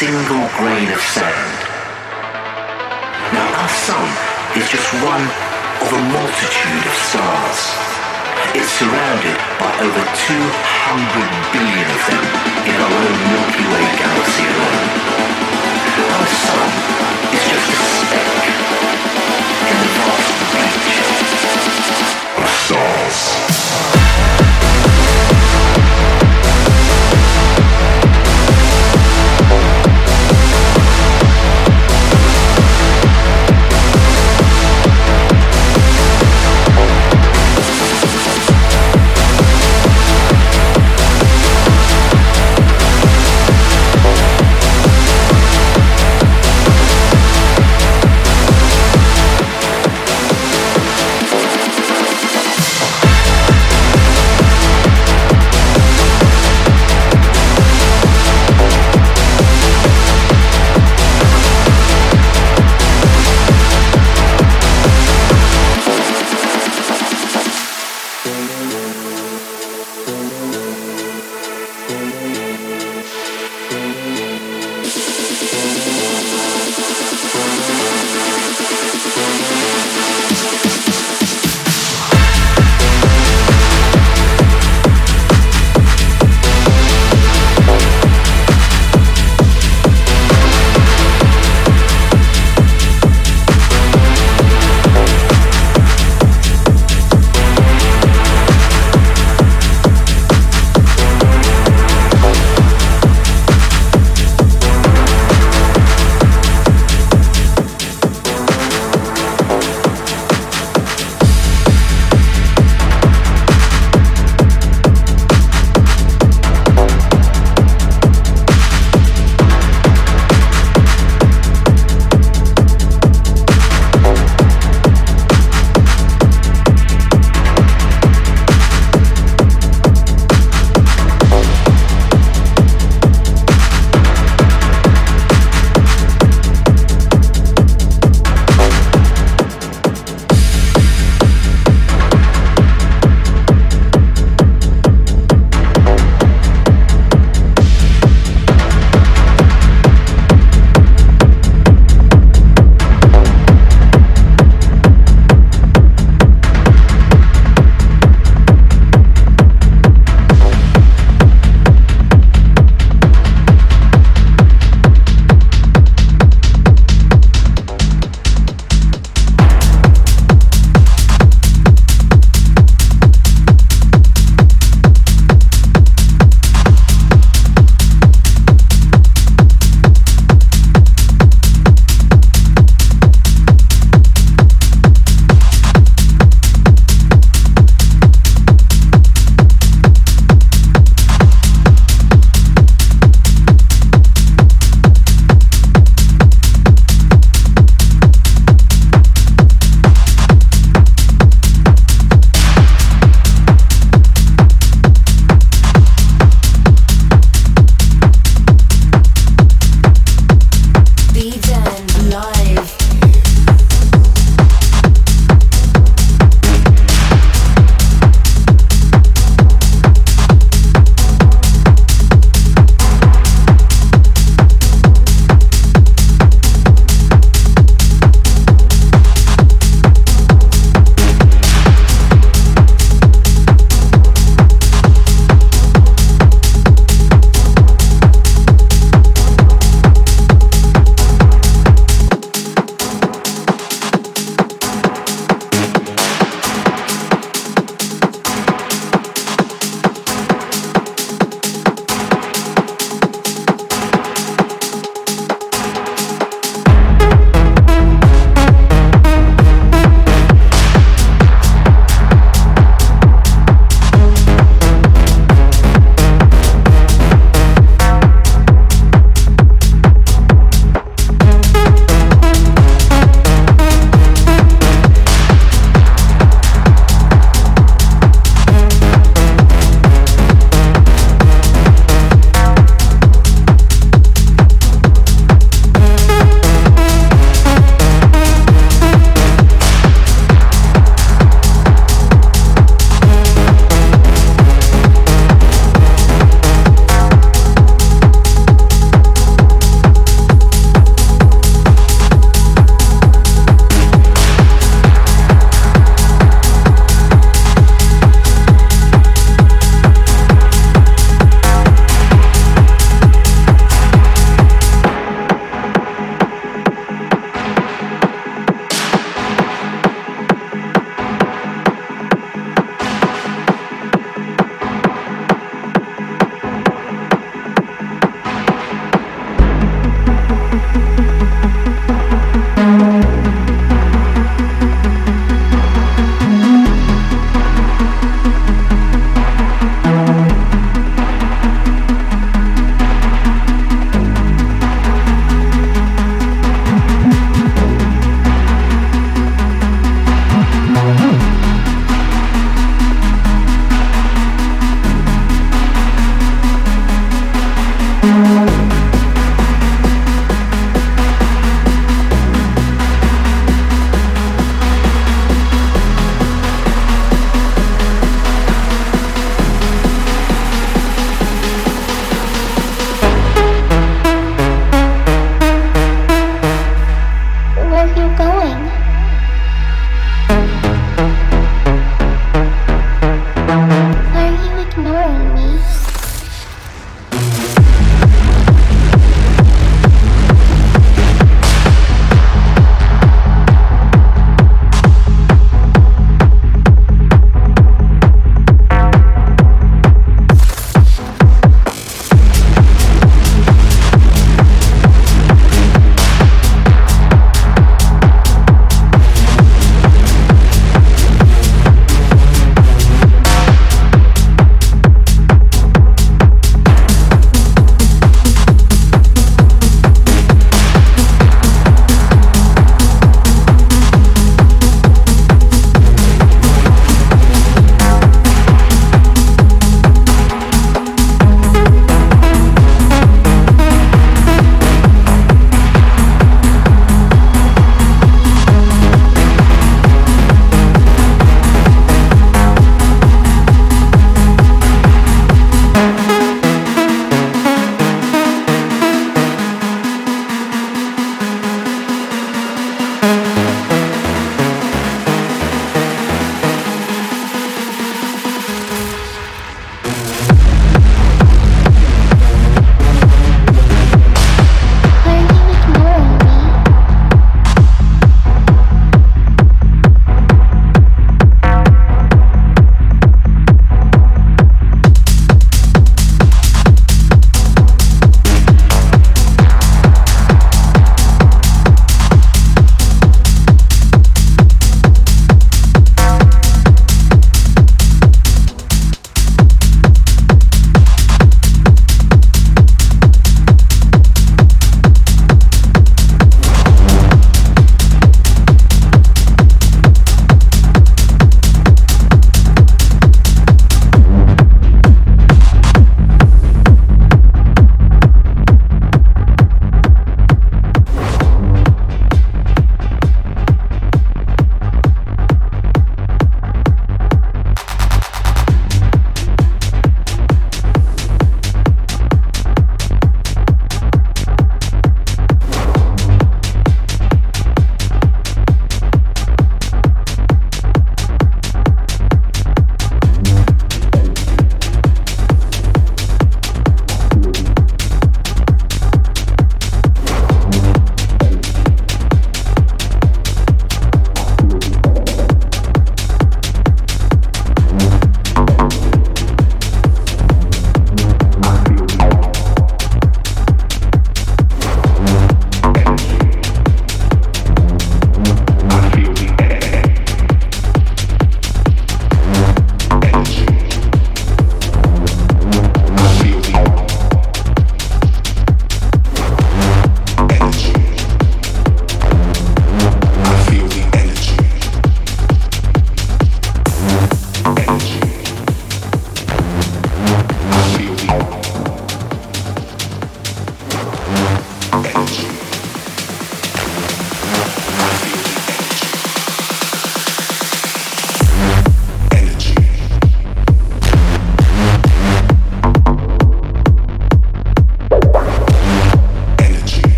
single grain of sand. Now our sun is just one of a multitude of stars. It's surrounded by over 200 billion of them in our own Milky Way galaxy alone. Our sun is just a speck in the vast reach of stars.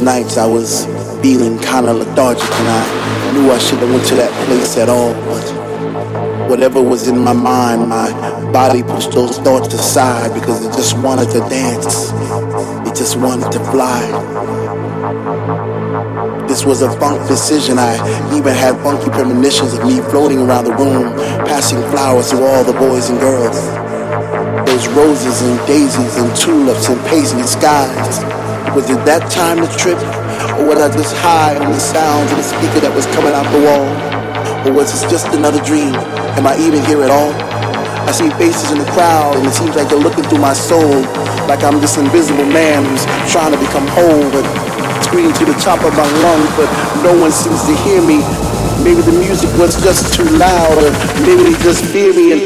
Nights I was feeling kinda lethargic and I knew I shouldn't have went to that place at all, but whatever was in my mind, my body pushed those thoughts aside because it just wanted to dance. It just wanted to fly. This was a funk decision. I even had funky premonitions of me floating around the room, passing flowers to all the boys and girls. Those roses and daisies and tulips and paisley skies. Was it that time to trip? Or was I just high on the sounds of the speaker that was coming out the wall? Or was this just another dream? Am I even here at all? I see faces in the crowd and it seems like they're looking through my soul like I'm this invisible man who's trying to become whole but screaming to the top of my lungs but no one seems to hear me. Maybe the music was just too loud or maybe they just fear me and